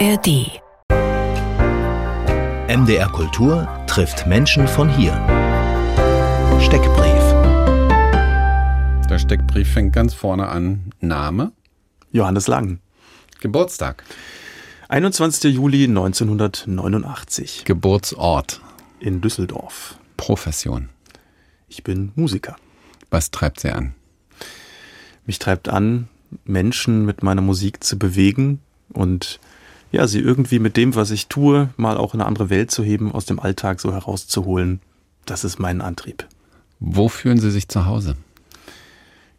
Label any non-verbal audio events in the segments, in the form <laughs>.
ARD. MDR Kultur trifft Menschen von hier. Steckbrief. Der Steckbrief fängt ganz vorne an. Name? Johannes Lang. Geburtstag? 21. Juli 1989. Geburtsort? In Düsseldorf. Profession? Ich bin Musiker. Was treibt Sie an? Mich treibt an, Menschen mit meiner Musik zu bewegen und ja, sie irgendwie mit dem, was ich tue, mal auch in eine andere Welt zu heben, aus dem Alltag so herauszuholen. Das ist mein Antrieb. Wo fühlen Sie sich zu Hause?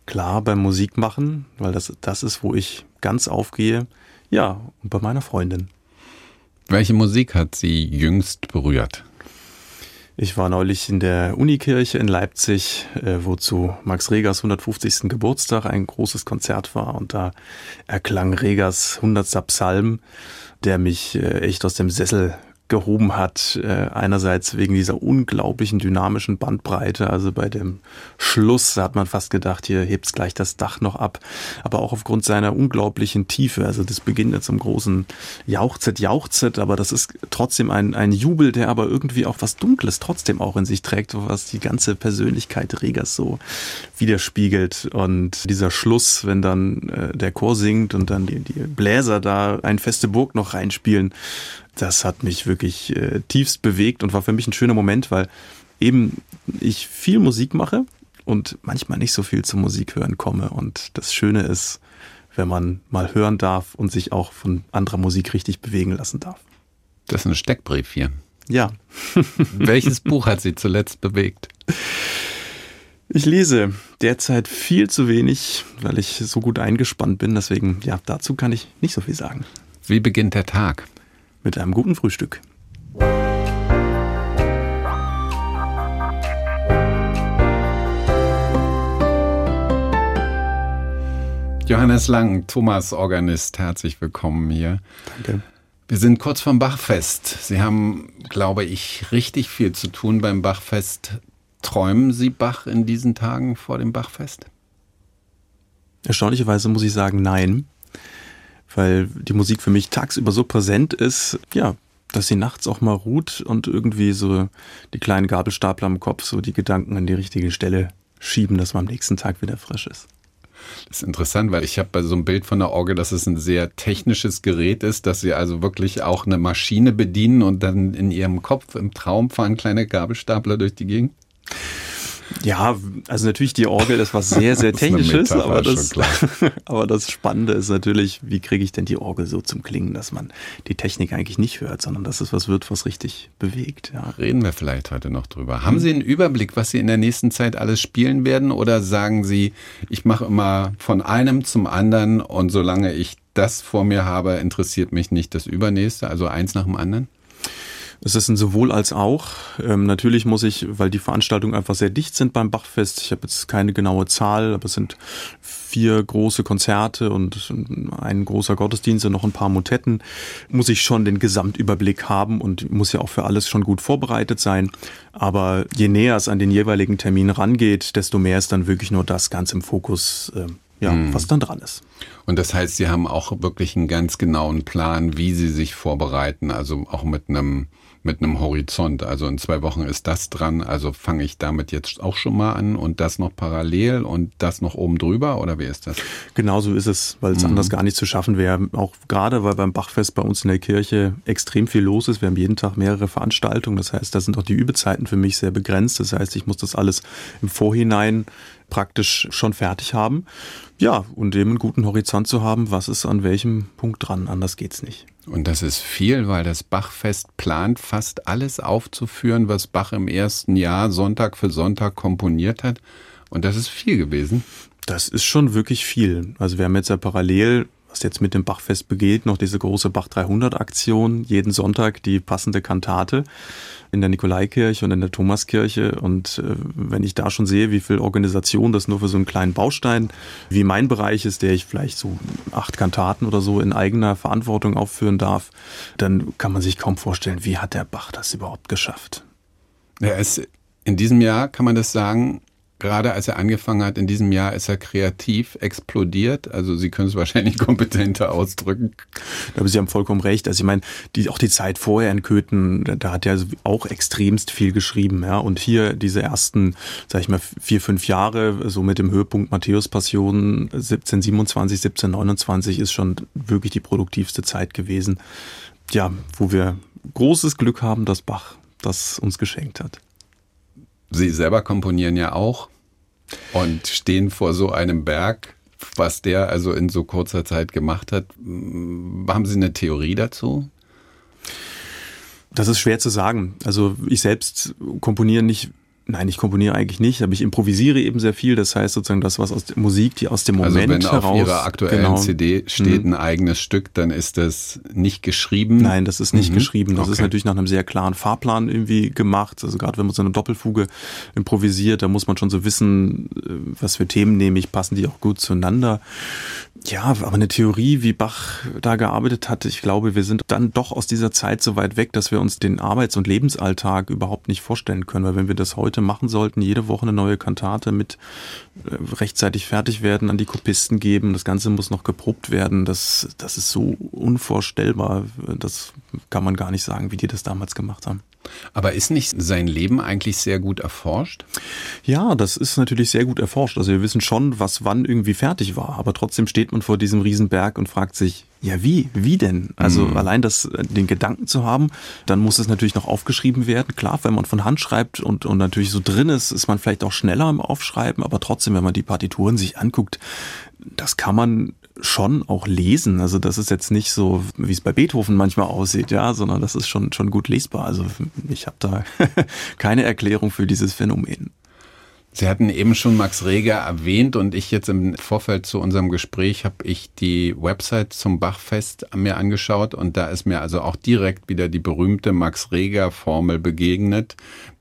Klar, beim Musikmachen, weil das das ist, wo ich ganz aufgehe. Ja, und bei meiner Freundin. Welche Musik hat Sie jüngst berührt? Ich war neulich in der Unikirche in Leipzig, äh, wo zu Max Regers 150. Geburtstag ein großes Konzert war und da erklang Regers 100. Psalm, der mich äh, echt aus dem Sessel gehoben hat. Äh, einerseits wegen dieser unglaublichen dynamischen Bandbreite, also bei dem Schluss hat man fast gedacht, hier hebt's gleich das Dach noch ab, aber auch aufgrund seiner unglaublichen Tiefe. Also das beginnt jetzt zum großen Jauchzet, Jauchzet, aber das ist trotzdem ein, ein Jubel, der aber irgendwie auch was Dunkles trotzdem auch in sich trägt, was die ganze Persönlichkeit Regers so widerspiegelt. Und dieser Schluss, wenn dann äh, der Chor singt und dann die, die Bläser da ein feste Burg noch reinspielen, das hat mich wirklich äh, tiefst bewegt und war für mich ein schöner Moment, weil eben ich viel Musik mache und manchmal nicht so viel zum Musik hören komme. Und das Schöne ist, wenn man mal hören darf und sich auch von anderer Musik richtig bewegen lassen darf. Das ist ein Steckbrief hier. Ja. <laughs> Welches Buch hat Sie zuletzt bewegt? Ich lese derzeit viel zu wenig, weil ich so gut eingespannt bin. Deswegen, ja, dazu kann ich nicht so viel sagen. Wie beginnt der Tag? Mit einem guten Frühstück. Johannes Lang, Thomas Organist, herzlich willkommen hier. Danke. Wir sind kurz vom Bachfest. Sie haben, glaube ich, richtig viel zu tun beim Bachfest. Träumen Sie Bach in diesen Tagen vor dem Bachfest? Erstaunlicherweise muss ich sagen, nein. Weil die Musik für mich tagsüber so präsent ist, ja, dass sie nachts auch mal ruht und irgendwie so die kleinen Gabelstapler am Kopf so die Gedanken an die richtige Stelle schieben, dass man am nächsten Tag wieder frisch ist. Das ist interessant, weil ich habe bei so einem Bild von der Orgel, dass es ein sehr technisches Gerät ist, dass sie also wirklich auch eine Maschine bedienen und dann in ihrem Kopf im Traum fahren kleine Gabelstapler durch die Gegend. Ja, also natürlich die Orgel ist was sehr, <laughs> sehr technisches, Metapher, aber das, <laughs> aber das Spannende ist natürlich, wie kriege ich denn die Orgel so zum Klingen, dass man die Technik eigentlich nicht hört, sondern dass es was wird, was richtig bewegt. Ja. Reden wir vielleicht heute noch drüber. Haben Sie einen Überblick, was Sie in der nächsten Zeit alles spielen werden? Oder sagen Sie, ich mache immer von einem zum anderen und solange ich das vor mir habe, interessiert mich nicht das Übernächste, also eins nach dem anderen? Es ist ein sowohl als auch. Ähm, natürlich muss ich, weil die Veranstaltungen einfach sehr dicht sind beim Bachfest, ich habe jetzt keine genaue Zahl, aber es sind vier große Konzerte und ein großer Gottesdienst und noch ein paar Motetten, muss ich schon den Gesamtüberblick haben und muss ja auch für alles schon gut vorbereitet sein. Aber je näher es an den jeweiligen Termin rangeht, desto mehr ist dann wirklich nur das ganz im Fokus, äh, ja, was dann dran ist. Und das heißt, Sie haben auch wirklich einen ganz genauen Plan, wie Sie sich vorbereiten, also auch mit einem mit einem Horizont. Also in zwei Wochen ist das dran, also fange ich damit jetzt auch schon mal an und das noch parallel und das noch oben drüber oder wie ist das? Genauso ist es, weil es anders gar nicht zu schaffen wäre. Auch gerade, weil beim Bachfest bei uns in der Kirche extrem viel los ist. Wir haben jeden Tag mehrere Veranstaltungen. Das heißt, da sind auch die Übezeiten für mich sehr begrenzt. Das heißt, ich muss das alles im Vorhinein praktisch schon fertig haben. Ja, und eben einen guten Horizont zu haben, was ist an welchem Punkt dran. Anders geht's nicht. Und das ist viel, weil das Bachfest plant, fast alles aufzuführen, was Bach im ersten Jahr Sonntag für Sonntag komponiert hat. Und das ist viel gewesen. Das ist schon wirklich viel. Also wir haben jetzt ja parallel, was jetzt mit dem Bachfest begeht, noch diese große Bach 300 Aktion. Jeden Sonntag die passende Kantate in der Nikolaikirche und in der Thomaskirche. Und äh, wenn ich da schon sehe, wie viel Organisation das nur für so einen kleinen Baustein, wie mein Bereich ist, der ich vielleicht so acht Kantaten oder so in eigener Verantwortung aufführen darf, dann kann man sich kaum vorstellen, wie hat der Bach das überhaupt geschafft. Er ist in diesem Jahr, kann man das sagen, gerade als er angefangen hat, in diesem Jahr ist er kreativ explodiert. Also Sie können es <laughs> wahrscheinlich kompetenter ausdrücken. Aber Sie haben vollkommen recht. Also ich meine, die, auch die Zeit vorher in Köthen, da hat er auch extremst viel geschrieben. Ja. Und hier diese ersten, sag ich mal, vier, fünf Jahre, so mit dem Höhepunkt Matthäus Passion 1727, 1729 ist schon wirklich die produktivste Zeit gewesen. Ja, wo wir großes Glück haben, dass Bach das uns geschenkt hat. Sie selber komponieren ja auch und stehen vor so einem Berg, was der also in so kurzer Zeit gemacht hat. Haben Sie eine Theorie dazu? Das ist schwer zu sagen. Also ich selbst komponiere nicht Nein, ich komponiere eigentlich nicht, aber ich improvisiere eben sehr viel. Das heißt sozusagen das, was aus der Musik, die aus dem also Moment also wenn heraus. auf Ihrer aktuellen genau, CD steht mhm. ein eigenes Stück, dann ist das nicht geschrieben. Nein, das ist nicht mhm. geschrieben. Das okay. ist natürlich nach einem sehr klaren Fahrplan irgendwie gemacht. Also gerade wenn man so eine Doppelfuge improvisiert, da muss man schon so wissen, äh, was für Themen nehme ich, passen die auch gut zueinander. Ja, aber eine Theorie, wie Bach da gearbeitet hat, ich glaube, wir sind dann doch aus dieser Zeit so weit weg, dass wir uns den Arbeits- und Lebensalltag überhaupt nicht vorstellen können. Weil wenn wir das heute machen sollten, jede Woche eine neue Kantate mit äh, rechtzeitig fertig werden, an die Kopisten geben, das Ganze muss noch geprobt werden, das, das ist so unvorstellbar. Das kann man gar nicht sagen, wie die das damals gemacht haben. Aber ist nicht sein Leben eigentlich sehr gut erforscht? Ja, das ist natürlich sehr gut erforscht. Also wir wissen schon, was wann irgendwie fertig war. Aber trotzdem steht man vor diesem Riesenberg und fragt sich, ja, wie? Wie denn? Also mhm. allein das, äh, den Gedanken zu haben, dann muss es natürlich noch aufgeschrieben werden. Klar, wenn man von Hand schreibt und, und natürlich so drin ist, ist man vielleicht auch schneller im Aufschreiben, aber trotzdem, wenn man die Partituren sich anguckt, das kann man schon auch lesen. Also das ist jetzt nicht so, wie es bei Beethoven manchmal aussieht, ja, sondern das ist schon, schon gut lesbar. Also ich habe da <laughs> keine Erklärung für dieses Phänomen. Sie hatten eben schon Max Reger erwähnt und ich jetzt im Vorfeld zu unserem Gespräch habe ich die Website zum Bachfest mir angeschaut und da ist mir also auch direkt wieder die berühmte Max Reger Formel begegnet.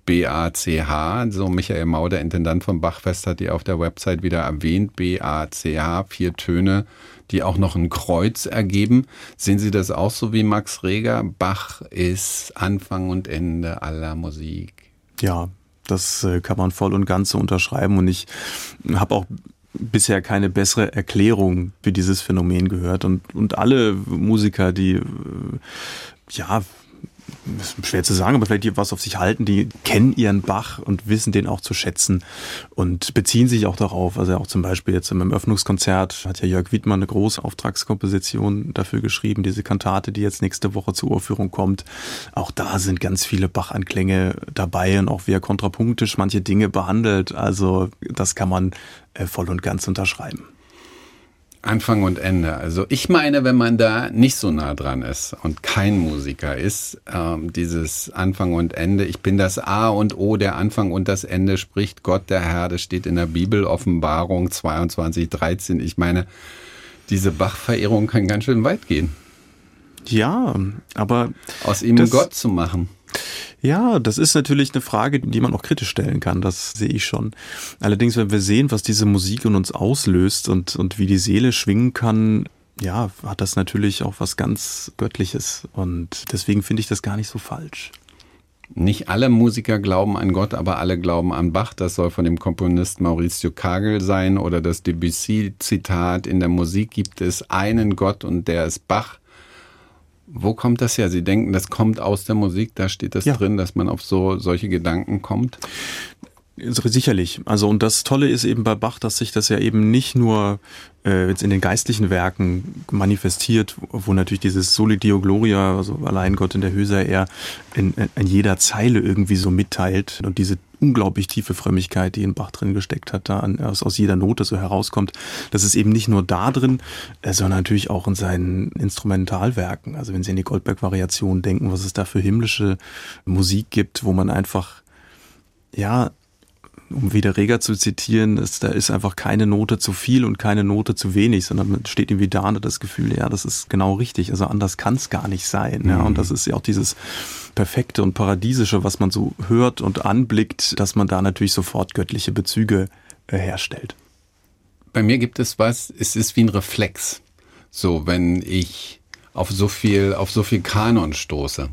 BACH, so Michael Mau, der Intendant vom Bachfest, hat die auf der Website wieder erwähnt. BACH, vier Töne, die auch noch ein Kreuz ergeben. Sehen Sie das auch so wie Max Reger? Bach ist Anfang und Ende aller Musik. Ja, das äh, kann man voll und ganz so unterschreiben und ich habe auch bisher keine bessere Erklärung für dieses Phänomen gehört und, und alle Musiker, die äh, ja schwer zu sagen, aber vielleicht die was auf sich halten, die kennen ihren Bach und wissen den auch zu schätzen und beziehen sich auch darauf. Also auch zum Beispiel jetzt im Öffnungskonzert hat ja Jörg Wiedmann eine große Auftragskomposition dafür geschrieben, diese Kantate, die jetzt nächste Woche zur Urführung kommt. Auch da sind ganz viele Bach-Anklänge dabei und auch wie er kontrapunktisch manche Dinge behandelt. Also das kann man äh, voll und ganz unterschreiben. Anfang und Ende. Also ich meine, wenn man da nicht so nah dran ist und kein Musiker ist, ähm, dieses Anfang und Ende, ich bin das A und O, der Anfang und das Ende spricht Gott der Herr, das steht in der Bibel, Offenbarung 22, 13. Ich meine, diese Bach-Verehrung kann ganz schön weit gehen. Ja, aber aus ihm Gott zu machen. Ja, das ist natürlich eine Frage, die man auch kritisch stellen kann, das sehe ich schon. Allerdings, wenn wir sehen, was diese Musik in uns auslöst und, und wie die Seele schwingen kann, ja, hat das natürlich auch was ganz Göttliches. Und deswegen finde ich das gar nicht so falsch. Nicht alle Musiker glauben an Gott, aber alle glauben an Bach. Das soll von dem Komponist Maurizio Kagel sein oder das Debussy-Zitat. In der Musik gibt es einen Gott und der ist Bach. Wo kommt das her? Sie denken, das kommt aus der Musik, da steht das ja. drin, dass man auf so solche Gedanken kommt? Sicherlich. Also und das Tolle ist eben bei Bach, dass sich das ja eben nicht nur äh, jetzt in den geistlichen Werken manifestiert, wo natürlich dieses Soli Dio Gloria, also allein Gott in der Höhe sei er, in, in jeder Zeile irgendwie so mitteilt und diese unglaublich tiefe Frömmigkeit, die in Bach drin gesteckt hat, da aus, aus jeder Note so herauskommt. Das ist eben nicht nur da drin, äh, sondern natürlich auch in seinen Instrumentalwerken. Also wenn Sie in die Goldberg-Variation denken, was es da für himmlische Musik gibt, wo man einfach ja um wieder Reger zu zitieren, ist, da ist einfach keine Note zu viel und keine Note zu wenig, sondern man steht irgendwie da und hat das Gefühl, ja, das ist genau richtig. Also anders kann es gar nicht sein. Mhm. Ja. Und das ist ja auch dieses Perfekte und Paradiesische, was man so hört und anblickt, dass man da natürlich sofort göttliche Bezüge äh, herstellt. Bei mir gibt es was, es ist wie ein Reflex. So, wenn ich auf so viel, auf so viel Kanon stoße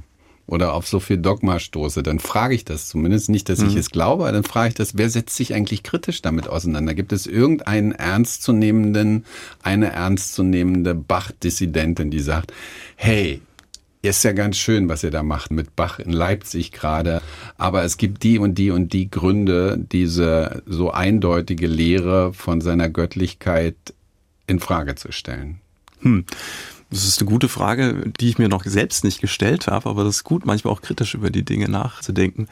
oder auf so viel Dogma stoße, dann frage ich das zumindest nicht, dass ich mhm. es glaube, aber dann frage ich das, wer setzt sich eigentlich kritisch damit auseinander? Gibt es irgendeinen ernstzunehmenden, eine ernstzunehmende Bach-Dissidentin, die sagt, hey, ist ja ganz schön, was ihr da macht mit Bach in Leipzig gerade. Aber es gibt die und die und die Gründe, diese so eindeutige Lehre von seiner Göttlichkeit in Frage zu stellen. Hm. Das ist eine gute Frage, die ich mir noch selbst nicht gestellt habe, aber das ist gut, manchmal auch kritisch über die Dinge nachzudenken.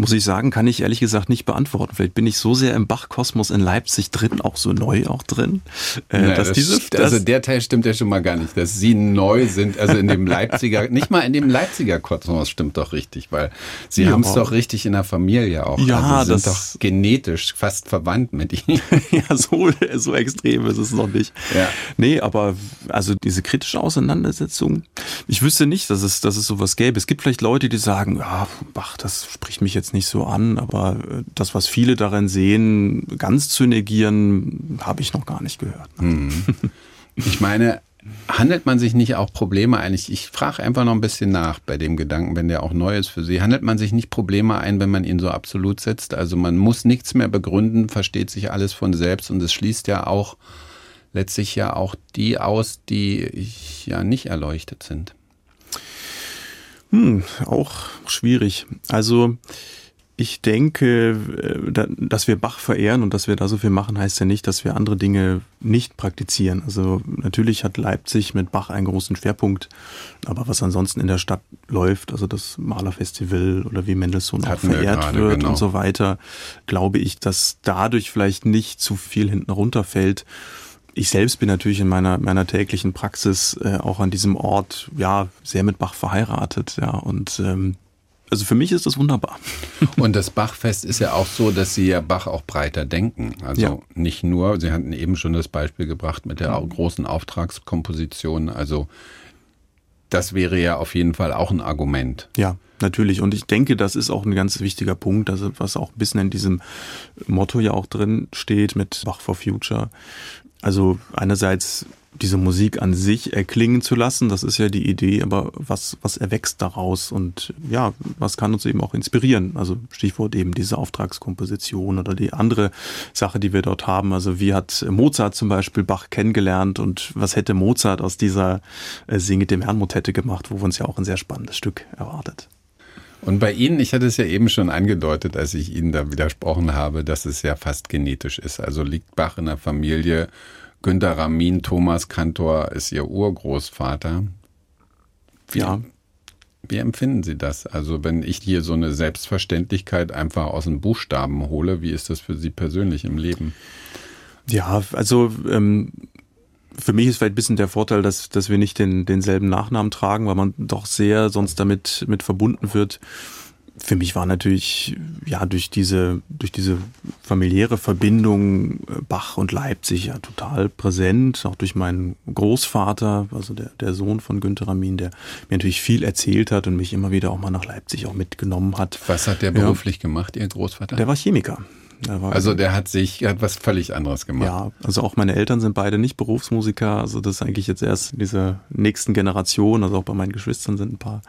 Muss ich sagen, kann ich ehrlich gesagt nicht beantworten. Vielleicht bin ich so sehr im Bachkosmos in Leipzig drin, auch so neu auch drin. Äh, naja, dass das diese, also der Teil stimmt ja schon mal gar nicht, dass sie neu sind, also in dem Leipziger, <laughs> nicht mal in dem Leipziger Kosmos stimmt doch richtig, weil sie ja, haben es doch richtig in der Familie auch. Ja, also sind das doch genetisch fast verwandt mit ihnen. <laughs> ja, so, so extrem ist es noch nicht. Ja. Nee, aber also diese kritische Auseinandersetzung. Ich wüsste nicht, dass es, dass es sowas gäbe. Es gibt vielleicht Leute, die sagen, ja, Bach, das spricht mich jetzt nicht so an, aber äh, das, was viele darin sehen, ganz zu negieren, habe ich noch gar nicht gehört. Hm. <laughs> Ich meine, handelt man sich nicht auch Probleme ein? Ich, ich frage einfach noch ein bisschen nach bei dem Gedanken, wenn der auch neu ist für Sie. Handelt man sich nicht Probleme ein, wenn man ihn so absolut setzt? Also man muss nichts mehr begründen, versteht sich alles von selbst und es schließt ja auch letztlich ja auch die aus, die ja nicht erleuchtet sind. Hm, auch schwierig. Also ich denke, äh, dass wir Bach verehren und dass wir da so viel machen, heißt ja nicht, dass wir andere Dinge nicht praktizieren. Also natürlich hat Leipzig mit Bach einen großen Schwerpunkt, aber was ansonsten in der Stadt läuft, also das Malerfestival oder wie Mendelssohn auch verehrt wir wird genau. und so weiter, glaube ich, dass dadurch vielleicht nicht zu viel hinten runterfällt ich selbst bin natürlich in meiner, meiner täglichen Praxis äh, auch an diesem Ort ja sehr mit Bach verheiratet, ja. Und ähm, also für mich ist das wunderbar. <laughs> Und das Bachfest ist ja auch so, dass Sie ja Bach auch breiter denken. Also ja. nicht nur, Sie hatten eben schon das Beispiel gebracht mit der großen Auftragskomposition. Also das wäre ja auf jeden Fall auch ein Argument. Ja, natürlich. Und ich denke, das ist auch ein ganz wichtiger Punkt, also was auch ein bisschen in diesem Motto ja auch drin steht mit Bach for Future. Also einerseits diese Musik an sich erklingen zu lassen, das ist ja die Idee, aber was, was erwächst daraus und ja, was kann uns eben auch inspirieren? Also Stichwort eben diese Auftragskomposition oder die andere Sache, die wir dort haben. Also wie hat Mozart zum Beispiel Bach kennengelernt und was hätte Mozart aus dieser äh, Singe dem Herrn Motette gemacht, wo wir uns ja auch ein sehr spannendes Stück erwartet. Und bei Ihnen, ich hatte es ja eben schon angedeutet, als ich Ihnen da widersprochen habe, dass es ja fast genetisch ist. Also liegt Bach in der Familie. Günter Ramin, Thomas Kantor ist Ihr Urgroßvater. Wie, ja. Wie empfinden Sie das? Also wenn ich hier so eine Selbstverständlichkeit einfach aus den Buchstaben hole, wie ist das für Sie persönlich im Leben? Ja, also ähm, für mich ist vielleicht ein bisschen der Vorteil, dass, dass wir nicht den, denselben Nachnamen tragen, weil man doch sehr sonst damit mit verbunden wird. Für mich war natürlich, ja, durch diese, durch diese familiäre Verbindung äh, Bach und Leipzig ja total präsent, auch durch meinen Großvater, also der, der Sohn von Günter Ramin, der mir natürlich viel erzählt hat und mich immer wieder auch mal nach Leipzig auch mitgenommen hat. Was hat der beruflich ja. gemacht, Ihr Großvater? Der war Chemiker. Also der hat sich, hat was völlig anderes gemacht. Ja, also auch meine Eltern sind beide nicht Berufsmusiker. Also das ist eigentlich jetzt erst in dieser nächsten Generation. Also auch bei meinen Geschwistern sind ein paar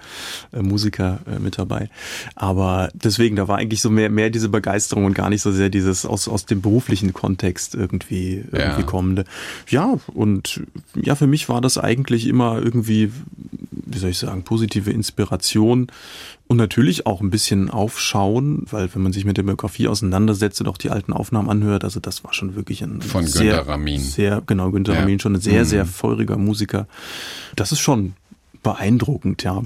äh, Musiker äh, mit dabei. Aber deswegen, da war eigentlich so mehr, mehr diese Begeisterung und gar nicht so sehr dieses aus, aus dem beruflichen Kontext irgendwie, irgendwie ja. kommende. Ja, und ja, für mich war das eigentlich immer irgendwie, wie soll ich sagen, positive Inspiration und natürlich auch ein bisschen aufschauen, weil wenn man sich mit der Biografie auseinandersetzt und auch die alten Aufnahmen anhört, also das war schon wirklich ein von sehr, Günter Ramin. Sehr, genau, Günter ja. Ramin, schon ein sehr, mhm. sehr feuriger Musiker. Das ist schon beeindruckend, ja.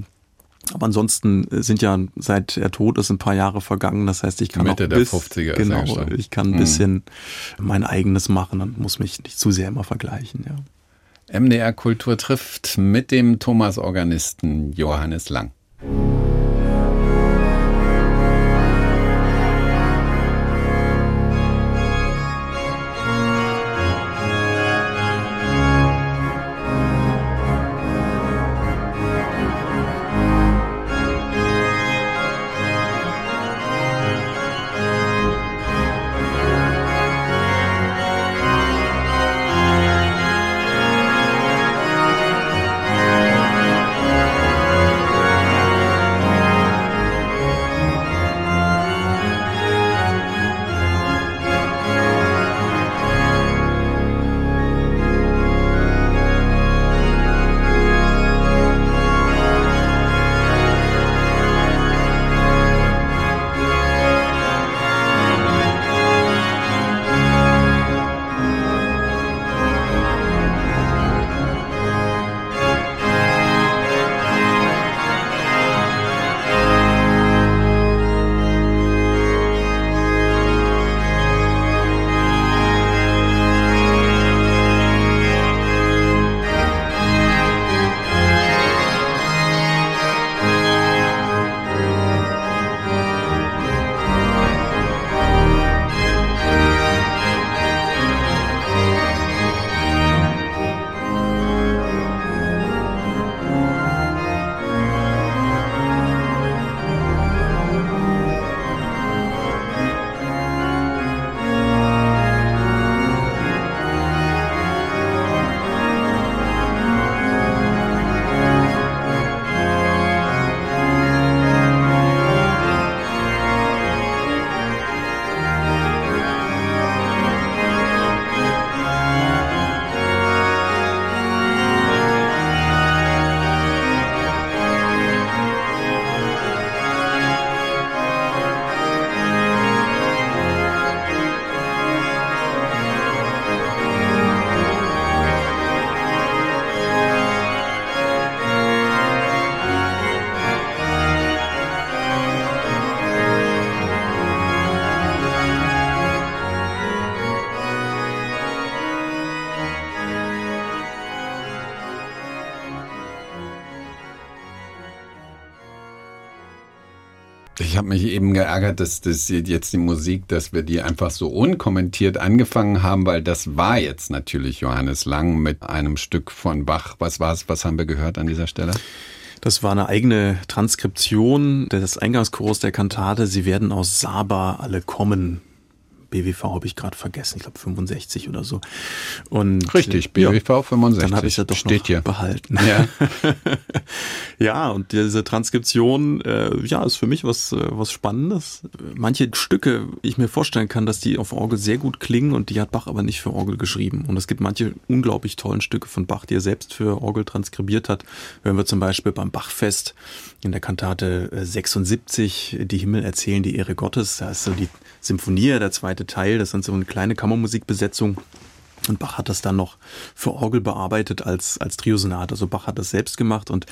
Aber ansonsten sind ja seit er tot ist ein paar Jahre vergangen. Das heißt, ich kann Mitte auch bis, der 50er genau, ich kann ein mhm. bisschen mein eigenes machen und muss mich nicht zu sehr immer vergleichen. Ja. MDR Kultur trifft mit dem Thomas Organisten Johannes Lang. Ich habe mich eben geärgert, dass das jetzt die Musik, dass wir die einfach so unkommentiert angefangen haben, weil das war jetzt natürlich Johannes Lang mit einem Stück von Bach. Was war's? Was haben wir gehört an dieser Stelle? Das war eine eigene Transkription des Eingangschors der Kantate. Sie werden aus Saba alle kommen. BWV habe ich gerade vergessen, ich glaube 65 oder so. Und Richtig, BWV ja, 65. Dann habe ich ja doch Steht noch hier. behalten. Ja. <laughs> ja, und diese Transkription, äh, ja, ist für mich was, äh, was Spannendes. Manche Stücke, ich mir vorstellen kann, dass die auf Orgel sehr gut klingen und die hat Bach aber nicht für Orgel geschrieben. Und es gibt manche unglaublich tollen Stücke von Bach, die er selbst für Orgel transkribiert hat. Hören wir zum Beispiel beim Bachfest in der Kantate 76, äh, Die Himmel erzählen die Ehre Gottes. Da ist so die Symphonie, der zweite Teil. Das sind so eine kleine Kammermusikbesetzung. Und Bach hat das dann noch für Orgel bearbeitet als, als Triosonat. Also Bach hat das selbst gemacht und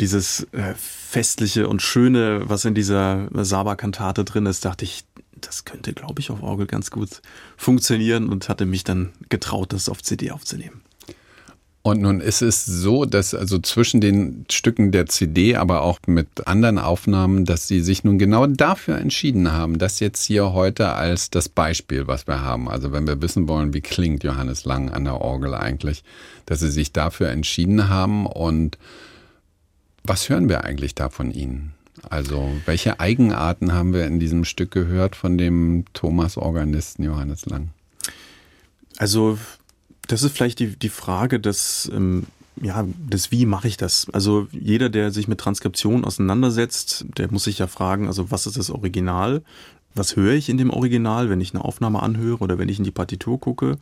dieses äh, festliche und schöne, was in dieser Saba-Kantate drin ist, dachte ich, das könnte, glaube ich, auf Orgel ganz gut funktionieren und hatte mich dann getraut, das auf CD aufzunehmen. Und nun ist es so, dass also zwischen den Stücken der CD, aber auch mit anderen Aufnahmen, dass Sie sich nun genau dafür entschieden haben, das jetzt hier heute als das Beispiel, was wir haben. Also wenn wir wissen wollen, wie klingt Johannes Lang an der Orgel eigentlich, dass Sie sich dafür entschieden haben. Und was hören wir eigentlich da von Ihnen? Also welche Eigenarten haben wir in diesem Stück gehört von dem Thomas-Organisten Johannes Lang? Also das ist vielleicht die, die Frage des, ähm, ja, des Wie mache ich das? Also jeder, der sich mit Transkription auseinandersetzt, der muss sich ja fragen, also was ist das Original? Was höre ich in dem Original, wenn ich eine Aufnahme anhöre oder wenn ich in die Partitur gucke?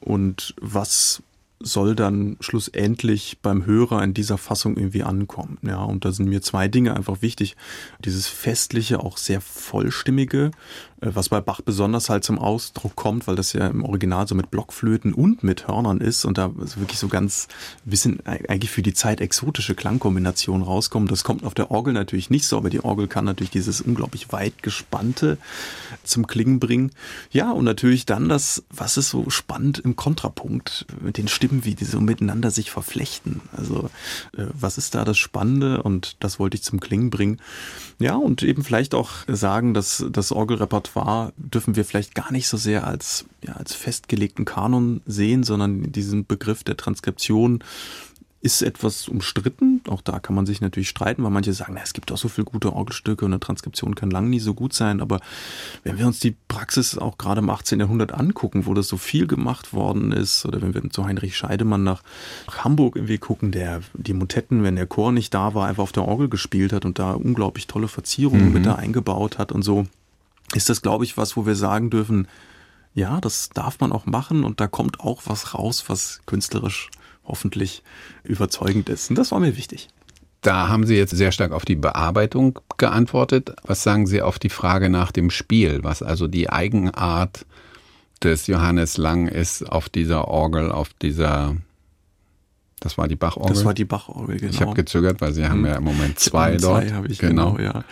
Und was soll dann schlussendlich beim Hörer in dieser Fassung irgendwie ankommen. Ja, und da sind mir zwei Dinge einfach wichtig. Dieses festliche, auch sehr vollstimmige, äh, was bei Bach besonders halt zum Ausdruck kommt, weil das ja im Original so mit Blockflöten und mit Hörnern ist und da wirklich so ganz bisschen eigentlich für die Zeit exotische Klangkombinationen rauskommen. Das kommt auf der Orgel natürlich nicht so, aber die Orgel kann natürlich dieses unglaublich weit gespannte zum Klingen bringen. Ja, und natürlich dann das, was ist so spannend im Kontrapunkt mit den Stimmen, wie die so miteinander sich verflechten. Also, äh, was ist da das Spannende? Und das wollte ich zum Klingen bringen. Ja, und eben vielleicht auch sagen, dass das Orgelrepertoire dürfen wir vielleicht gar nicht so sehr als, ja, als festgelegten Kanon sehen, sondern diesen Begriff der Transkription ist etwas umstritten. Auch da kann man sich natürlich streiten, weil manche sagen, na, es gibt auch so viele gute Orgelstücke und eine Transkription kann lang nie so gut sein. Aber wenn wir uns die Praxis auch gerade im 18. Jahrhundert angucken, wo das so viel gemacht worden ist, oder wenn wir zu Heinrich Scheidemann nach, Hamburg irgendwie gucken, der die Motetten, wenn der Chor nicht da war, einfach auf der Orgel gespielt hat und da unglaublich tolle Verzierungen mhm. mit da eingebaut hat und so, ist das, glaube ich, was, wo wir sagen dürfen, ja, das darf man auch machen und da kommt auch was raus, was künstlerisch hoffentlich überzeugend ist. Und das war mir wichtig. Da haben Sie jetzt sehr stark auf die Bearbeitung geantwortet. Was sagen Sie auf die Frage nach dem Spiel, was also die Eigenart des Johannes Lang ist auf dieser Orgel, auf dieser das war die Bachorgel. Das war die Bachorgel, genau. Ich habe gezögert, weil Sie haben hm. ja im Moment zwei dort. Zwei habe ich genau, genau ja.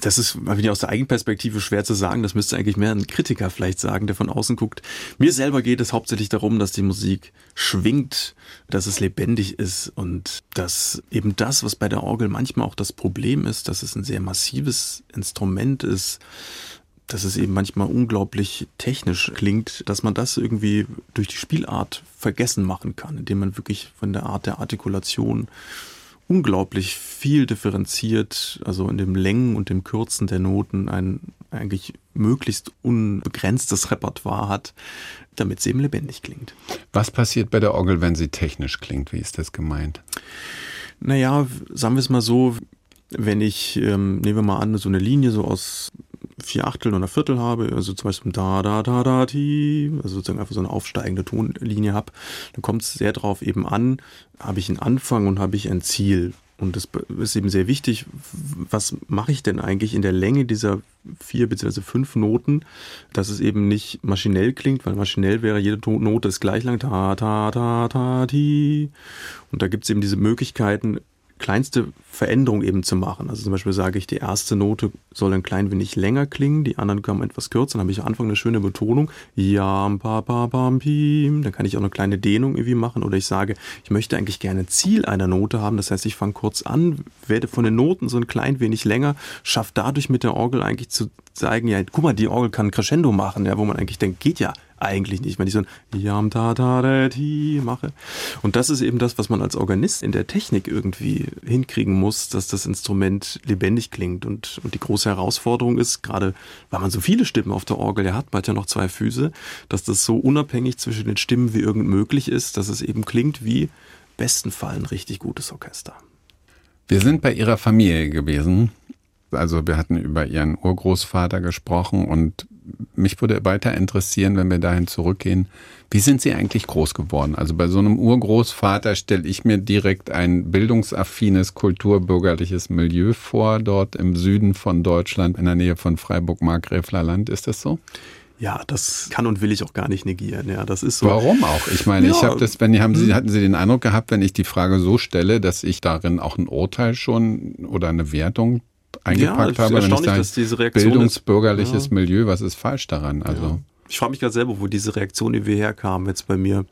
Das ist ich aus der Eigenperspektive schwer zu sagen. Das müsste eigentlich mehr ein Kritiker vielleicht sagen, der von außen guckt. Mir selber geht es hauptsächlich darum, dass die Musik schwingt, dass es lebendig ist und dass eben das, was bei der Orgel manchmal auch das Problem ist, dass es ein sehr massives Instrument ist, dass es eben manchmal unglaublich technisch klingt, dass man das irgendwie durch die Spielart vergessen machen kann, indem man wirklich von der Art der Artikulation unglaublich viel differenziert, also in dem Längen und dem Kürzen der Noten ein eigentlich möglichst unbegrenztes Repertoire hat, damit sie eben lebendig klingt. Was passiert bei der Orgel, wenn sie technisch klingt? Wie ist das gemeint? Naja, sagen wir es mal so, wenn ich, ähm, nehmen wir mal an, so eine Linie so aus vier Achtel oder Viertel habe, also zum Beispiel da, da, da, da, ti, also sozusagen einfach so eine aufsteigende Tonlinie habe, dann kommt es sehr drauf eben an, habe ich einen Anfang und habe ich ein Ziel. Und das ist eben sehr wichtig, was mache ich denn eigentlich in der Länge dieser vier bzw. fünf Noten, dass es eben nicht maschinell klingt, weil maschinell wäre jede Note ist gleich lang, ta, ta, ta, ta, ti. Und da gibt es eben diese Möglichkeiten, kleinste Veränderung eben zu machen. Also zum Beispiel sage ich, die erste Note soll ein klein wenig länger klingen, die anderen kommen etwas kürzer. Dann habe ich am Anfang eine schöne Betonung. Ja, pa, pa, pam, pim. Dann kann ich auch eine kleine Dehnung irgendwie machen. Oder ich sage, ich möchte eigentlich gerne Ziel einer Note haben. Das heißt, ich fange kurz an, werde von den Noten so ein klein wenig länger, schaffe dadurch mit der Orgel eigentlich zu zeigen, ja, guck mal, die Orgel kann Crescendo machen, ja, wo man eigentlich denkt, geht ja eigentlich nicht, wenn ich so ein Yam ta ta ti mache. Und das ist eben das, was man als Organist in der Technik irgendwie hinkriegen muss, dass das Instrument lebendig klingt. Und, und die große Herausforderung ist, gerade weil man so viele Stimmen auf der Orgel ja hat, man hat ja noch zwei Füße, dass das so unabhängig zwischen den Stimmen wie irgend möglich ist, dass es eben klingt wie besten Fall ein richtig gutes Orchester. Wir sind bei Ihrer Familie gewesen. Also wir hatten über Ihren Urgroßvater gesprochen und mich würde weiter interessieren, wenn wir dahin zurückgehen, wie sind Sie eigentlich groß geworden? Also bei so einem Urgroßvater stelle ich mir direkt ein bildungsaffines, kulturbürgerliches Milieu vor, dort im Süden von Deutschland, in der Nähe von Freiburg-Markgräfler Land. Ist das so? Ja, das kann und will ich auch gar nicht negieren. Ja, das ist so. Warum auch? Ich meine, ja. ich habe das, wenn haben Sie, hm. hatten Sie den Eindruck gehabt, wenn ich die Frage so stelle, dass ich darin auch ein Urteil schon oder eine Wertung eingepackt ja, habe, wenn ich sage, dass diese Reaktion bildungsbürgerliches ja. Milieu, was ist falsch daran? Also ja. ich frage mich gerade selber, wo diese Reaktion irgendwie herkam jetzt bei mir.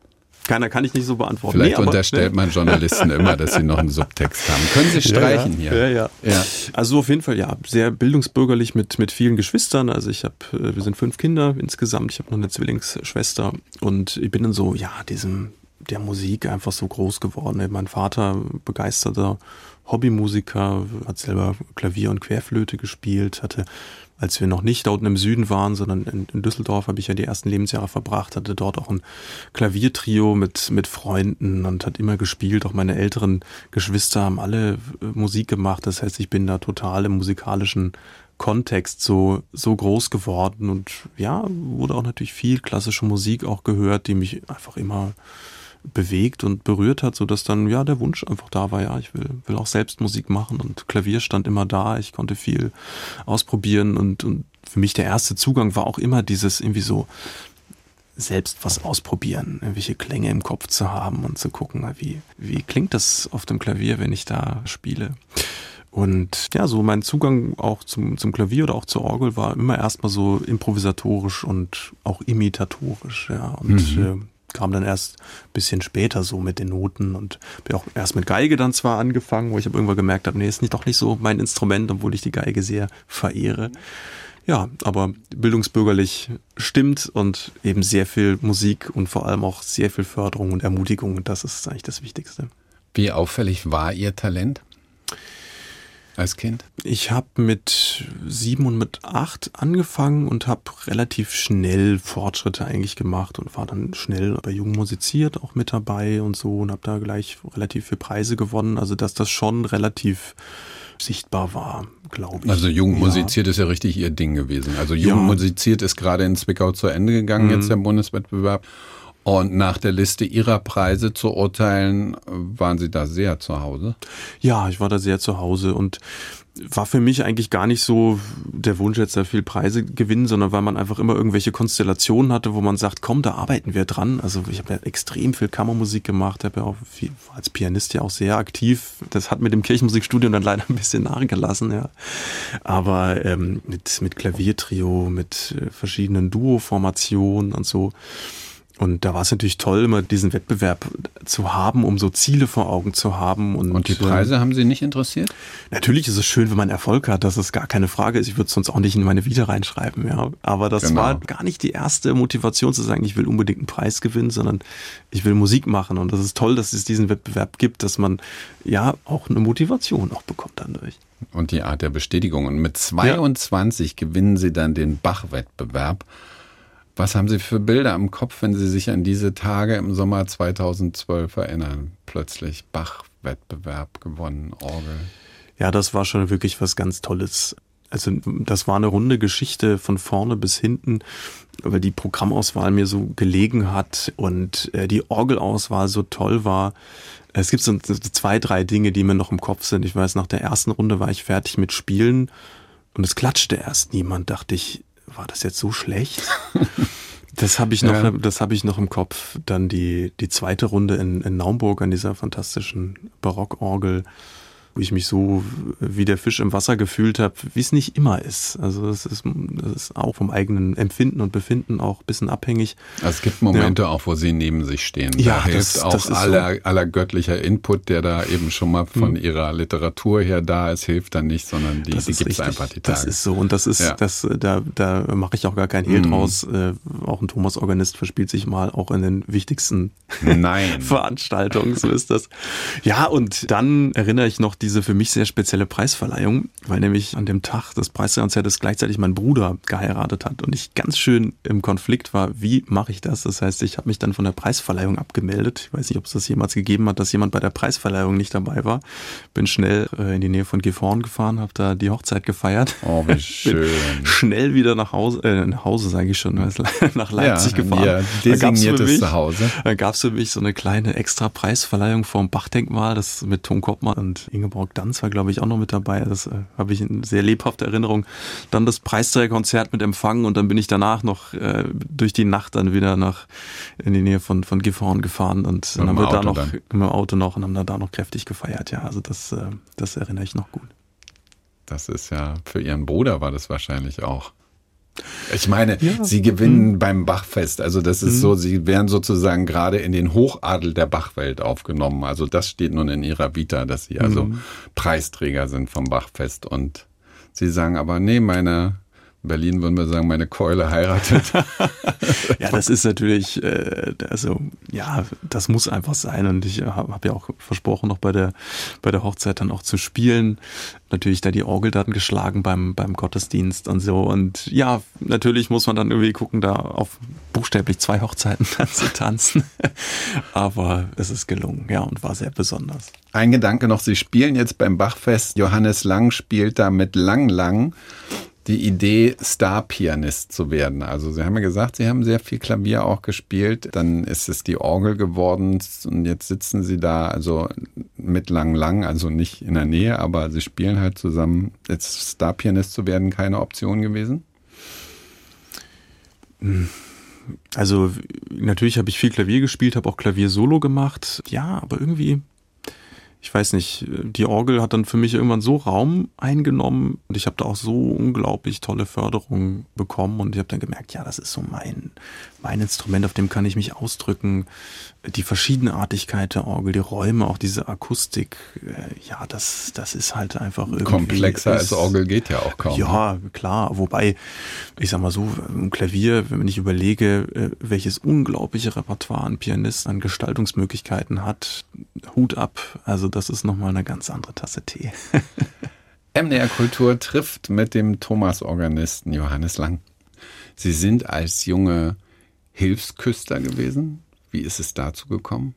Keiner kann ich nicht so beantworten. Vielleicht nee, unterstellt man Journalisten <laughs> immer, dass sie noch einen Subtext haben. Können Sie streichen ja, hier? Ja, ja, ja. Also auf jeden Fall ja, sehr bildungsbürgerlich mit mit vielen Geschwistern. Also ich habe, äh, wir sind fünf Kinder insgesamt. Ich habe noch eine Zwillingsschwester und ich bin dann so ja diesem der Musik einfach so groß geworden. Mein Vater begeisterter Hobbymusiker, hat selber Klavier und Querflöte gespielt, hatte, als wir noch nicht da unten im Süden waren, sondern in, in Düsseldorf habe ich ja die ersten Lebensjahre verbracht, hatte dort auch ein Klaviertrio mit, mit Freunden und hat immer gespielt. Auch meine älteren Geschwister haben alle äh, Musik gemacht. Das heißt, ich bin da total im musikalischen Kontext so, so groß geworden und ja, wurde auch natürlich viel klassische Musik auch gehört, die mich einfach immer bewegt und berührt hat, so dass dann ja der Wunsch einfach da war, ja, ich will, will auch selbst Musik machen und Klavier stand immer da, ich konnte viel ausprobieren und, und für mich der erste Zugang war auch immer dieses irgendwie so selbst was ausprobieren, irgendwelche Klänge im Kopf zu haben und zu gucken, wie, wie klingt das auf dem Klavier, wenn ich da spiele. Und ja, so mein Zugang auch zum, zum Klavier oder auch zur Orgel war immer erstmal so improvisatorisch und auch imitatorisch, ja. Und mhm. Kam dann erst ein bisschen später so mit den Noten und bin auch erst mit Geige dann zwar angefangen, wo ich aber irgendwann gemerkt habe, nee, ist nicht doch nicht so mein Instrument, obwohl ich die Geige sehr verehre. Ja, aber bildungsbürgerlich stimmt und eben sehr viel Musik und vor allem auch sehr viel Förderung und Ermutigung das ist eigentlich das Wichtigste. Wie auffällig war Ihr Talent? Als Kind? Ich habe mit sieben und mit acht angefangen und habe relativ schnell Fortschritte eigentlich gemacht und war dann schnell bei Jung musiziert auch mit dabei und so und habe da gleich relativ viele Preise gewonnen. Also dass das schon relativ sichtbar war, glaube ich. Also Jung musiziert ja. ist ja richtig ihr Ding gewesen. Also Jung ja. musiziert ist gerade in Zwickau zu Ende gegangen, mhm. jetzt der Bundeswettbewerb. Und nach der Liste Ihrer Preise zu urteilen, waren Sie da sehr zu Hause? Ja, ich war da sehr zu Hause und war für mich eigentlich gar nicht so der Wunsch, jetzt da viel Preise gewinnen, sondern weil man einfach immer irgendwelche Konstellationen hatte, wo man sagt, komm, da arbeiten wir dran. Also ich habe ja extrem viel Kammermusik gemacht, habe ja auch viel, als Pianist ja auch sehr aktiv. Das hat mit dem Kirchenmusikstudium dann leider ein bisschen nachgelassen, ja. Aber ähm, mit, mit Klaviertrio, mit äh, verschiedenen Duo-Formationen und so und da war es natürlich toll, immer diesen Wettbewerb zu haben, um so Ziele vor Augen zu haben. Und, und die Preise äh, haben Sie nicht interessiert? Natürlich ist es schön, wenn man Erfolg hat, das ist gar keine Frage. Ich würde es sonst auch nicht in meine Vita reinschreiben, ja. Aber das genau. war gar nicht die erste Motivation zu sagen, ich will unbedingt einen Preis gewinnen, sondern ich will Musik machen. Und das ist toll, dass es diesen Wettbewerb gibt, dass man ja auch eine Motivation auch bekommt dadurch. Und die Art der Bestätigung. Und mit 22 ja. gewinnen Sie dann den Bach-Wettbewerb. Was haben Sie für Bilder im Kopf, wenn Sie sich an diese Tage im Sommer 2012 erinnern? Plötzlich Bach-Wettbewerb gewonnen, Orgel. Ja, das war schon wirklich was ganz Tolles. Also das war eine runde Geschichte von vorne bis hinten, weil die Programmauswahl mir so gelegen hat und äh, die Orgelauswahl so toll war. Es gibt so zwei, drei Dinge, die mir noch im Kopf sind. Ich weiß, nach der ersten Runde war ich fertig mit Spielen und es klatschte erst niemand. Dachte ich, war das jetzt so schlecht? <laughs> Das habe ich noch, ja. das habe ich noch im Kopf. Dann die, die zweite Runde in, in Naumburg an dieser fantastischen Barockorgel. Wo ich mich so wie der Fisch im Wasser gefühlt habe, wie es nicht immer ist. Also es ist, das ist auch vom eigenen Empfinden und Befinden auch ein bisschen abhängig. Also es gibt Momente ja. auch, wo sie neben sich stehen. Da ja, hilft das, auch das aller, so. aller göttlicher Input, der da eben schon mal von hm. ihrer Literatur her da ist, hilft dann nicht, sondern die, die gibt es einfach die Tage. Das ist so und das ist, ja. das, da, da mache ich auch gar kein Hehl hm. draus. Äh, auch ein Thomas-Organist verspielt sich mal auch in den wichtigsten <laughs> Veranstaltungen, so ist das. Ja, und dann erinnere ich noch diese für mich sehr spezielle Preisverleihung, weil nämlich an dem Tag des Preiskonzertes gleichzeitig mein Bruder geheiratet hat und ich ganz schön im Konflikt war, wie mache ich das? Das heißt, ich habe mich dann von der Preisverleihung abgemeldet. Ich weiß nicht, ob es das jemals gegeben hat, dass jemand bei der Preisverleihung nicht dabei war. Bin schnell äh, in die Nähe von Gifhorn gefahren, habe da die Hochzeit gefeiert. Oh, wie <laughs> schön. schnell wieder nach Hause, äh, nach Hause sage ich schon, <laughs> nach Leipzig ja, gefahren. Ja, designiertes Zuhause. Dann gab es für mich so eine kleine extra Preisverleihung vom Bachdenkmal, das mit Tom Koppmann und Ingeborg Danz war, glaube ich, auch noch mit dabei. Das äh, habe ich in sehr lebhafter Erinnerung. Dann das Preisträgerkonzert mit Empfang und dann bin ich danach noch äh, durch die Nacht dann wieder nach in die Nähe von, von Gifhorn gefahren und dann haben wir da noch dann. mit dem Auto noch und haben da, da noch kräftig gefeiert. Ja, also das, äh, das erinnere ich noch gut. Das ist ja, für Ihren Bruder war das wahrscheinlich auch. Ich meine, ja. sie gewinnen mhm. beim Bachfest. Also das ist mhm. so, sie werden sozusagen gerade in den Hochadel der Bachwelt aufgenommen. Also das steht nun in ihrer Vita, dass sie also mhm. Preisträger sind vom Bachfest. Und sie sagen aber, nee, meine Berlin würden wir sagen, meine Keule heiratet. <laughs> ja, das ist natürlich, äh, also ja, das muss einfach sein. Und ich habe hab ja auch versprochen, noch bei der, bei der Hochzeit dann auch zu spielen. Natürlich da die Orgel dann geschlagen beim, beim Gottesdienst und so. Und ja, natürlich muss man dann irgendwie gucken, da auf buchstäblich zwei Hochzeiten <laughs> dann zu tanzen. Aber es ist gelungen, ja, und war sehr besonders. Ein Gedanke noch, Sie spielen jetzt beim Bachfest. Johannes Lang spielt da mit Lang Lang die Idee, Star-Pianist zu werden. Also Sie haben ja gesagt, Sie haben sehr viel Klavier auch gespielt. Dann ist es die Orgel geworden und jetzt sitzen Sie da also mit Lang Lang, also nicht in der Nähe, aber Sie spielen halt zusammen. Jetzt Star-Pianist zu werden keine Option gewesen? Also natürlich habe ich viel Klavier gespielt, habe auch Klavier solo gemacht. Ja, aber irgendwie ich weiß nicht, die Orgel hat dann für mich irgendwann so Raum eingenommen und ich habe da auch so unglaublich tolle Förderung bekommen und ich habe dann gemerkt, ja, das ist so mein, mein Instrument, auf dem kann ich mich ausdrücken. Die Verschiedenartigkeit der Orgel, die Räume, auch diese Akustik, äh, ja, das, das ist halt einfach irgendwie. Komplexer ist, als Orgel geht ja auch kaum. Ja, ne? klar. Wobei, ich sag mal so, im Klavier, wenn ich überlege, äh, welches unglaubliche Repertoire ein Pianist an Gestaltungsmöglichkeiten hat, Hut ab. Also, das ist nochmal eine ganz andere Tasse Tee. <laughs> MDR Kultur trifft mit dem Thomas-Organisten Johannes Lang. Sie sind als junge Hilfsküster gewesen. Wie ist es dazu gekommen?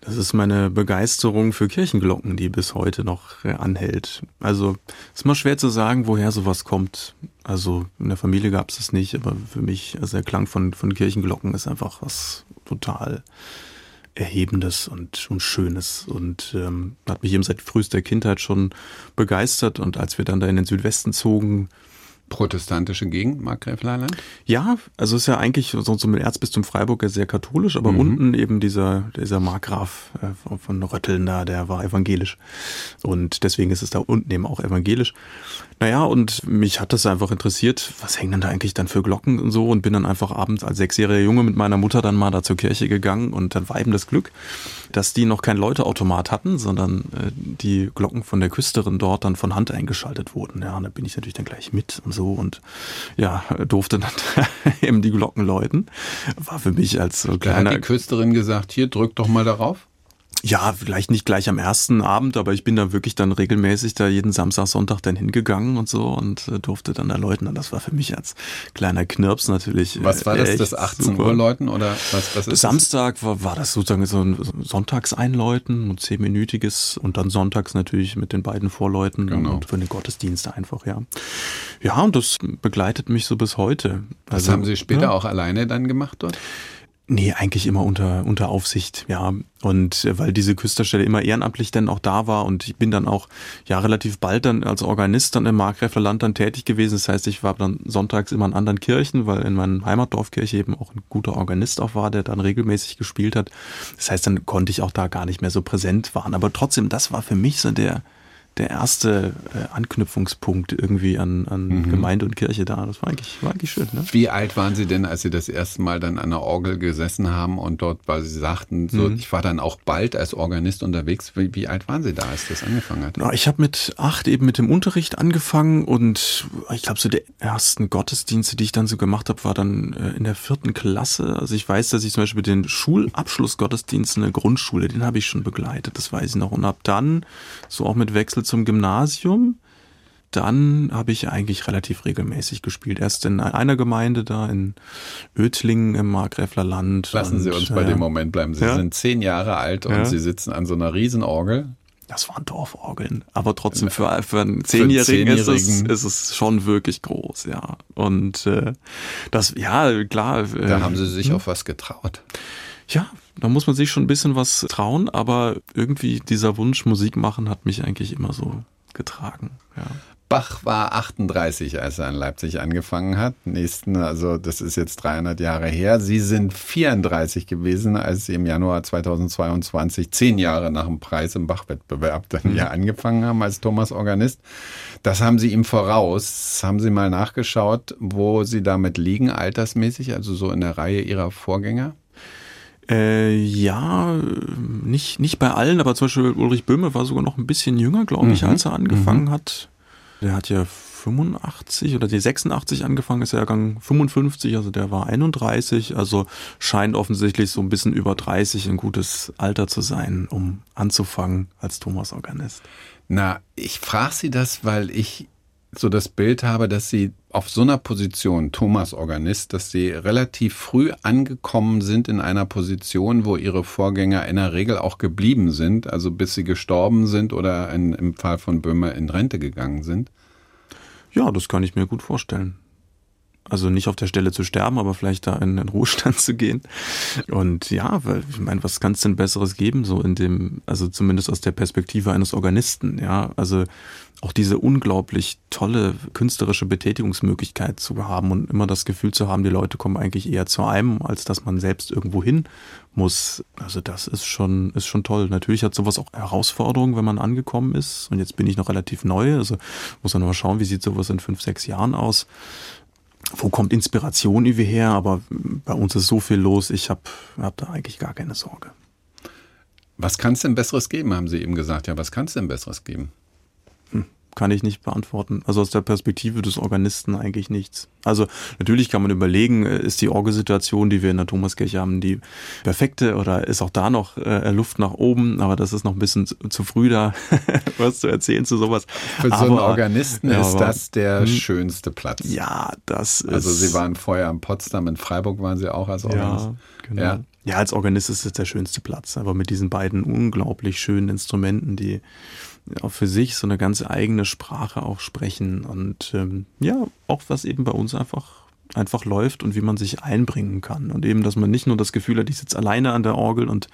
Das ist meine Begeisterung für Kirchenglocken, die bis heute noch äh, anhält. Also ist mal schwer zu sagen, woher sowas kommt. Also in der Familie gab es es nicht, aber für mich, also der Klang von, von Kirchenglocken ist einfach was total Erhebendes und, und Schönes und ähm, hat mich eben seit frühester Kindheit schon begeistert. Und als wir dann da in den Südwesten zogen, protestantische Gegend, Markgräflerland? Ja, also ist ja eigentlich so, so mit Erzbistum Freiburg ja sehr katholisch, aber mhm. unten eben dieser, dieser Markgraf äh, von Rötteln da, der war evangelisch. Und deswegen ist es da unten eben auch evangelisch. Naja, und mich hat das einfach interessiert, was hängen denn da eigentlich dann für Glocken und so und bin dann einfach abends als sechsjähriger Junge mit meiner Mutter dann mal da zur Kirche gegangen und dann war eben das Glück, dass die noch kein Läuteautomat hatten, sondern äh, die Glocken von der Küsterin dort dann von Hand eingeschaltet wurden. Ja, und da bin ich natürlich dann gleich mit und so und ja, durfte dann <laughs> eben die Glocken läuten. War für mich als so kleiner... Da hat die Küsterin gesagt, hier, drück doch mal darauf. Ja, vielleicht nicht gleich am ersten Abend, aber ich bin da wirklich dann regelmäßig da jeden Samstag, Sonntag dann hingegangen und so und äh, durfte dann erläutern. Und das war für mich als kleiner Knirps natürlich. Äh, was war das, das 18 super. Uhr läuten oder was, was ist Samstag das? war, war das sozusagen so ein Sonntagseinläuten, ein zehnminütiges und dann sonntags natürlich mit den beiden Vorläuten genau. und für den Gottesdienst einfach, ja. Ja, und das begleitet mich so bis heute. Das also, haben Sie später ja. auch alleine dann gemacht dort? Nee, eigentlich immer unter, unter Aufsicht, ja. Und äh, weil diese Küsterstelle immer ehrenamtlich dann auch da war und ich bin dann auch ja relativ bald dann als Organist dann im Markgräflerland dann tätig gewesen. Das heißt, ich war dann sonntags immer in anderen Kirchen, weil in meinem Heimatdorfkirche eben auch ein guter Organist auch war, der dann regelmäßig gespielt hat. Das heißt, dann konnte ich auch da gar nicht mehr so präsent waren. Aber trotzdem, das war für mich so der, der erste äh, Anknüpfungspunkt irgendwie an, an mhm. Gemeinde und Kirche da. Das war eigentlich, war eigentlich schön. Ne? Wie alt waren Sie denn, als Sie das erste Mal dann an der Orgel gesessen haben und dort, weil Sie sagten, so, mhm. ich war dann auch bald als Organist unterwegs. Wie, wie alt waren Sie da, als das angefangen hat? Ja, ich habe mit acht eben mit dem Unterricht angefangen und ich glaube, so die ersten Gottesdienste, die ich dann so gemacht habe, war dann äh, in der vierten Klasse. Also ich weiß, dass ich zum Beispiel den Schulabschlussgottesdienst in der Grundschule, den habe ich schon begleitet, das weiß ich noch. Und ab dann, so auch mit Wechsel zum Gymnasium, dann habe ich eigentlich relativ regelmäßig gespielt. Erst in einer Gemeinde da in Ötlingen im Markgräfler Land. Lassen Sie uns bei dem Moment bleiben. Sie ja? sind zehn Jahre alt und ja? Sie sitzen an so einer Riesenorgel. Das waren Dorforgeln, aber trotzdem für, für einen Zehnjährigen, für einen Zehnjährigen. Ist, es, ist es schon wirklich groß, ja. Und äh, das, ja, klar. Äh, da haben Sie sich hm? auf was getraut. Ja, da muss man sich schon ein bisschen was trauen, aber irgendwie dieser Wunsch, Musik machen, hat mich eigentlich immer so getragen. Ja. Bach war 38, als er in Leipzig angefangen hat. Nächsten, also das ist jetzt 300 Jahre her. Sie sind 34 gewesen, als Sie im Januar 2022, zehn Jahre nach dem Preis im Bach-Wettbewerb, dann ja mhm. angefangen haben als Thomas Organist. Das haben Sie ihm voraus. Haben Sie mal nachgeschaut, wo Sie damit liegen, altersmäßig, also so in der Reihe Ihrer Vorgänger? Äh, ja, nicht, nicht bei allen, aber zum Beispiel Ulrich Böhme war sogar noch ein bisschen jünger, glaube ich, mhm. als er angefangen mhm. hat. Der hat ja 85 oder die 86 angefangen, ist Jahrgang 55, also der war 31, also scheint offensichtlich so ein bisschen über 30 ein gutes Alter zu sein, um anzufangen als Thomas-Organist. Na, ich frage Sie das, weil ich so das Bild habe, dass Sie auf so einer Position, Thomas Organist, dass Sie relativ früh angekommen sind in einer Position, wo Ihre Vorgänger in der Regel auch geblieben sind, also bis sie gestorben sind oder in, im Fall von Böhmer in Rente gegangen sind? Ja, das kann ich mir gut vorstellen. Also nicht auf der Stelle zu sterben, aber vielleicht da in den Ruhestand <laughs> zu gehen. Und ja, weil ich meine, was kann es denn Besseres geben, so in dem, also zumindest aus der Perspektive eines Organisten, ja. Also auch diese unglaublich tolle künstlerische Betätigungsmöglichkeit zu haben und immer das Gefühl zu haben, die Leute kommen eigentlich eher zu einem, als dass man selbst irgendwo hin muss. Also das ist schon, ist schon toll. Natürlich hat sowas auch Herausforderungen, wenn man angekommen ist. Und jetzt bin ich noch relativ neu, also muss man mal schauen, wie sieht sowas in fünf, sechs Jahren aus wo kommt Inspiration irgendwie her, aber bei uns ist so viel los, ich habe hab da eigentlich gar keine Sorge. Was kann es denn Besseres geben, haben Sie eben gesagt. Ja, was kann es denn Besseres geben? Kann ich nicht beantworten. Also aus der Perspektive des Organisten eigentlich nichts. Also natürlich kann man überlegen, äh, ist die Orgelsituation, die wir in der Thomaskirche haben, die perfekte oder ist auch da noch äh, Luft nach oben, aber das ist noch ein bisschen zu, zu früh da, <laughs> was zu erzählen zu sowas. Für aber, so einen Organisten ja, ist aber, das der hm, schönste Platz. Ja, das ist. Also Sie waren vorher in Potsdam, in Freiburg waren Sie auch als Organist. Ja, genau. Ja. Ja, als Organist ist es der schönste Platz, aber mit diesen beiden unglaublich schönen Instrumenten, die auch für sich so eine ganz eigene Sprache auch sprechen und ähm, ja, auch was eben bei uns einfach einfach läuft und wie man sich einbringen kann. Und eben, dass man nicht nur das Gefühl hat, ich sitze alleine an der Orgel und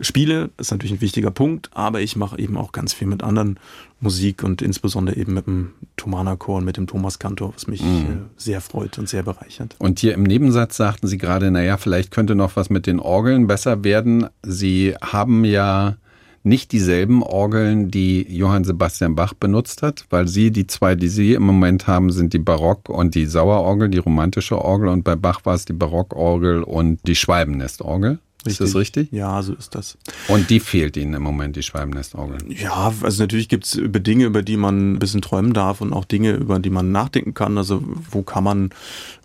spiele, ist natürlich ein wichtiger Punkt, aber ich mache eben auch ganz viel mit anderen Musik und insbesondere eben mit dem Thomanerchor und mit dem Thomas Kantor, was mich mhm. Äh, sehr freut und sehr bereichert. Und hier im Nebensatz sagten Sie gerade, naja, vielleicht könnte noch was mit den Orgeln besser werden. Sie haben ja nicht dieselben Orgeln, die Johann Sebastian Bach benutzt hat, weil sie, die zwei, die sie im Moment haben, sind die Barock- und die Sauerorgel, die romantische Orgel und bei Bach war es die Barockorgel und die Schwalbennestorgel. Ist das richtig? Ja, so ist das. Und die fehlt Ihnen im Moment, die Schwalbennestorgel? Ja, also natürlich gibt es Dinge, über die man ein bisschen träumen darf und auch Dinge, über die man nachdenken kann. Also wo kann man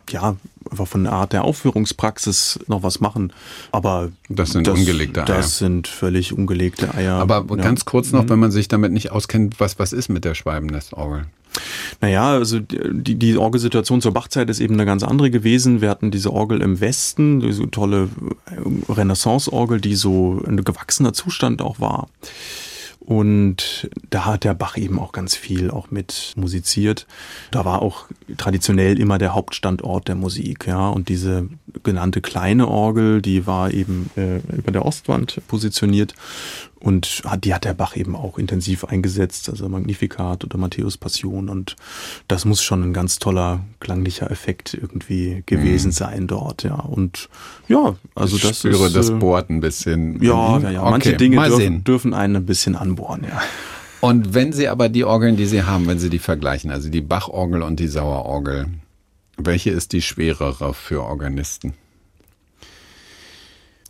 ja, einfach von der Art der Aufführungspraxis noch was machen. Aber das sind das, ungelegte Eier. Das sind völlig ungelegte Eier. Aber ja. ganz kurz noch, mhm. wenn man sich damit nicht auskennt, was, was ist mit der Schwalbennestorgel? Naja, also die, die Orgelsituation zur Bachzeit ist eben eine ganz andere gewesen. Wir hatten diese Orgel im Westen, diese tolle Renaissance-Orgel, die so ein gewachsener Zustand auch war. Und da hat der Bach eben auch ganz viel auch mit musiziert. Da war auch traditionell immer der Hauptstandort der Musik, ja. Und diese genannte kleine Orgel, die war eben äh, über der Ostwand positioniert. Und die hat der Bach eben auch intensiv eingesetzt, also Magnificat oder Matthäus Passion. Und das muss schon ein ganz toller klanglicher Effekt irgendwie gewesen mhm. sein dort, ja. Und ja, also ich das spüre ist, das äh, Bohrt ein bisschen. Ja, ja, ja. Okay, manche Dinge dürfen, dürfen einen ein bisschen anbohren, ja. Und wenn Sie aber die Orgeln, die Sie haben, wenn Sie die vergleichen, also die Bachorgel und die Sauerorgel, welche ist die schwerere für Organisten?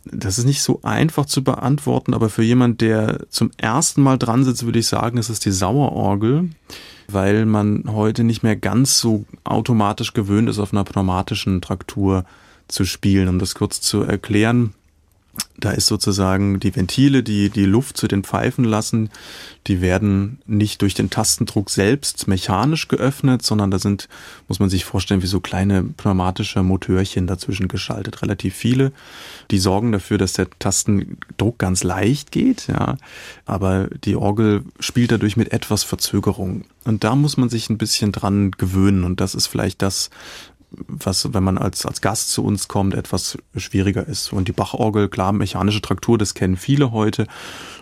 Das ist nicht so einfach zu beantworten, aber für jemand, der zum ersten Mal dran sitzt, würde ich sagen, es ist die Sauerorgel, weil man heute nicht mehr ganz so automatisch gewöhnt ist, auf einer pneumatischen Traktur zu spielen. Um das kurz zu erklären, da ist sozusagen die Ventile, die die Luft zu den Pfeifen lassen, die werden nicht durch den Tastendruck selbst mechanisch geöffnet, sondern da sind, muss man sich vorstellen, wie so kleine pneumatische Motörchen dazwischen geschaltet, relativ viele. Die sorgen dafür, dass der Tastendruck ganz leicht geht, ja. Aber die Orgel spielt dadurch mit etwas Verzögerung. Und da muss man sich ein bisschen dran gewöhnen. Und das ist vielleicht das, was, wenn man als, als Gast zu uns kommt, etwas schwieriger ist. Und die Bachorgel, klar, mechanische Traktur, das kennen viele heute.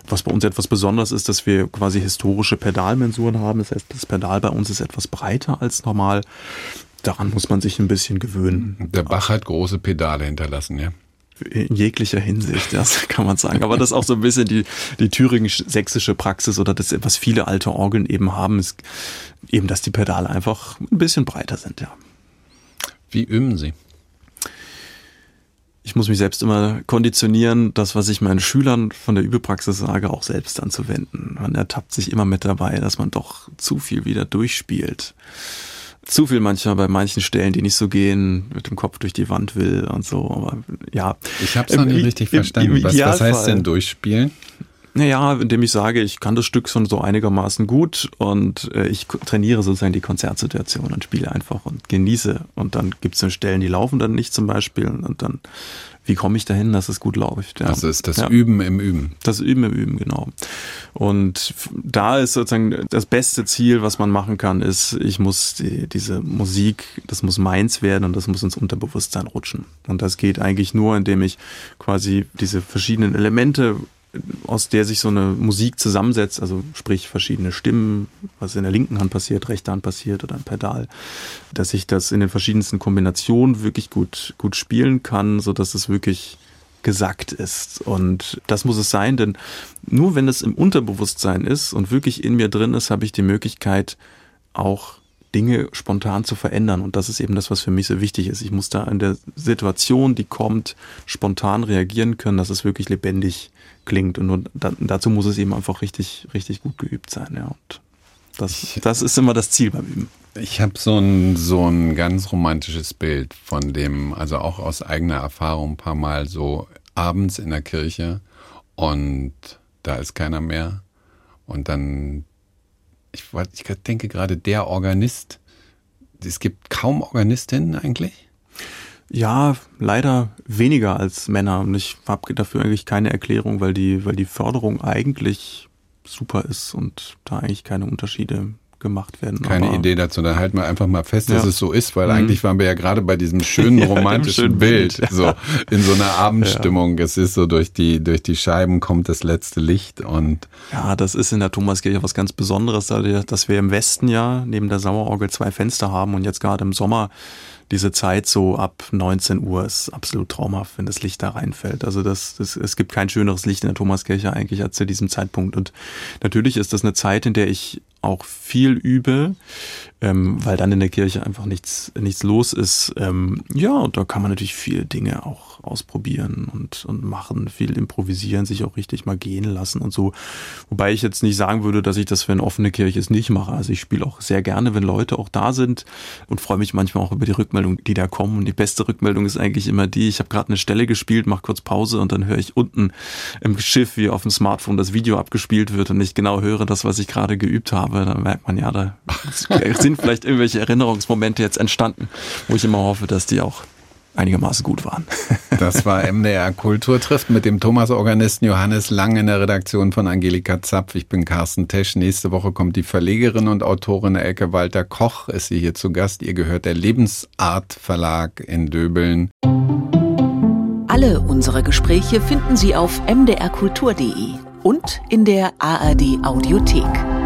Was bei uns etwas Besonderes ist, dass wir quasi historische Pedalmensuren haben. Das heißt, das Pedal bei uns ist etwas breiter als normal. Daran muss man sich ein bisschen gewöhnen. Der Bach hat große Pedale hinterlassen, ja in jeglicher Hinsicht, das <laughs> kann man sagen. Aber das ist auch so ein bisschen die, die thüringen-sächsische Praxis oder das, was viele alte Orgeln eben haben, ist eben, dass die Pedale einfach ein bisschen breiter sind, ja. Wie üben Sie? Ich muss mich selbst immer konditionieren, das, was ich meinen Schülern von der Übepraxis sage, auch selbst anzuwenden. Man ertappt sich immer mit dabei, dass man doch zu viel wieder durchspielt. Zu viel manchmal bei manchen Stellen, die nicht so gehen, mit dem Kopf durch die Wand will und so. Aber ja. Ich habe es noch nicht richtig verstanden. was, was heißt denn durchspielen? Naja, indem ich sage, ich kann das Stück schon so einigermaßen gut und äh, ich trainiere sozusagen die Konzertsituation und spiele einfach und genieße. Und dann gibt es dann Stellen, die laufen dann nicht zum Beispiel und dann, wie komme ich dahin, dass es gut läuft? Ja. Also ist das ja. Üben im Üben. Das Üben im Üben, genau. Und da ist sozusagen das beste Ziel, was man machen kann, ist, ich muss die, diese Musik, das muss meins werden und das muss ins Unterbewusstsein rutschen. Und das geht eigentlich nur, indem ich quasi diese verschiedenen Elemente aus der sich so eine Musik zusammensetzt, also sprich verschiedene Stimmen, was in der linken Hand passiert, rechter Hand passiert oder ein Pedal, dass ich das in den verschiedensten Kombinationen wirklich gut, gut spielen kann, so dass es wirklich gesagt ist. Und das muss es sein, denn nur wenn es im Unterbewusstsein ist und wirklich in mir drin ist, habe ich die Möglichkeit, auch Dinge spontan zu verändern. Und das ist eben das, was für mich so wichtig ist. Ich muss da in der Situation, die kommt, spontan reagieren können, dass es wirklich lebendig klingt. Und da, dazu muss es eben einfach richtig, richtig gut geübt sein. Ja. Und das, das ist immer das Ziel beim Üben. Ich habe so ein, so ein ganz romantisches Bild von dem, also auch aus eigener Erfahrung ein paar Mal so abends in der Kirche und da ist keiner mehr. Und dann, ich, ich denke gerade, der Organist, es gibt kaum Organistinnen eigentlich. Ja, leider weniger als Männer. Und ich habe dafür eigentlich keine Erklärung, weil die, weil die Förderung eigentlich super ist und da eigentlich keine Unterschiede gemacht werden. Keine Aber Idee dazu. Dann halten wir einfach mal fest, dass ja. es so ist, weil mhm. eigentlich waren wir ja gerade bei diesem schönen <laughs> romantischen schönen Bild, Bild. so in so einer Abendstimmung. Ja. Es ist so durch die durch die Scheiben kommt das letzte Licht und ja, das ist in der Thomaskirche was ganz Besonderes, dass wir im Westen ja neben der Sauerorgel zwei Fenster haben und jetzt gerade im Sommer diese Zeit so ab 19 Uhr ist absolut traumhaft, wenn das Licht da reinfällt. Also das, das, es gibt kein schöneres Licht in der Thomaskirche eigentlich als zu diesem Zeitpunkt. Und natürlich ist das eine Zeit, in der ich auch viel übe, ähm, weil dann in der Kirche einfach nichts, nichts los ist. Ähm, ja, und da kann man natürlich viele Dinge auch ausprobieren und, und machen, viel improvisieren, sich auch richtig mal gehen lassen und so. Wobei ich jetzt nicht sagen würde, dass ich das für eine offene Kirche es nicht mache. Also ich spiele auch sehr gerne, wenn Leute auch da sind und freue mich manchmal auch über die Rückmeldung, die da kommen. Und die beste Rückmeldung ist eigentlich immer die, ich habe gerade eine Stelle gespielt, mache kurz Pause und dann höre ich unten im Schiff, wie auf dem Smartphone das Video abgespielt wird und ich genau höre das, was ich gerade geübt habe. Da merkt man ja, da <laughs> sind vielleicht irgendwelche Erinnerungsmomente jetzt entstanden, wo ich immer hoffe, dass die auch einigermaßen gut waren. <laughs> Das war MDR Kultur trifft mit dem Thomas-Organisten Johannes Lang in der Redaktion von Angelika Zapf. Ich bin Carsten Tesch. Nächste Woche kommt die Verlegerin und Autorin Elke Walter Koch. Ist sie hier zu Gast. Ihr gehört der Lebensart Verlag in Döbeln. Alle unsere Gespräche finden Sie auf mdrkultur.de und in der ARD Audiothek.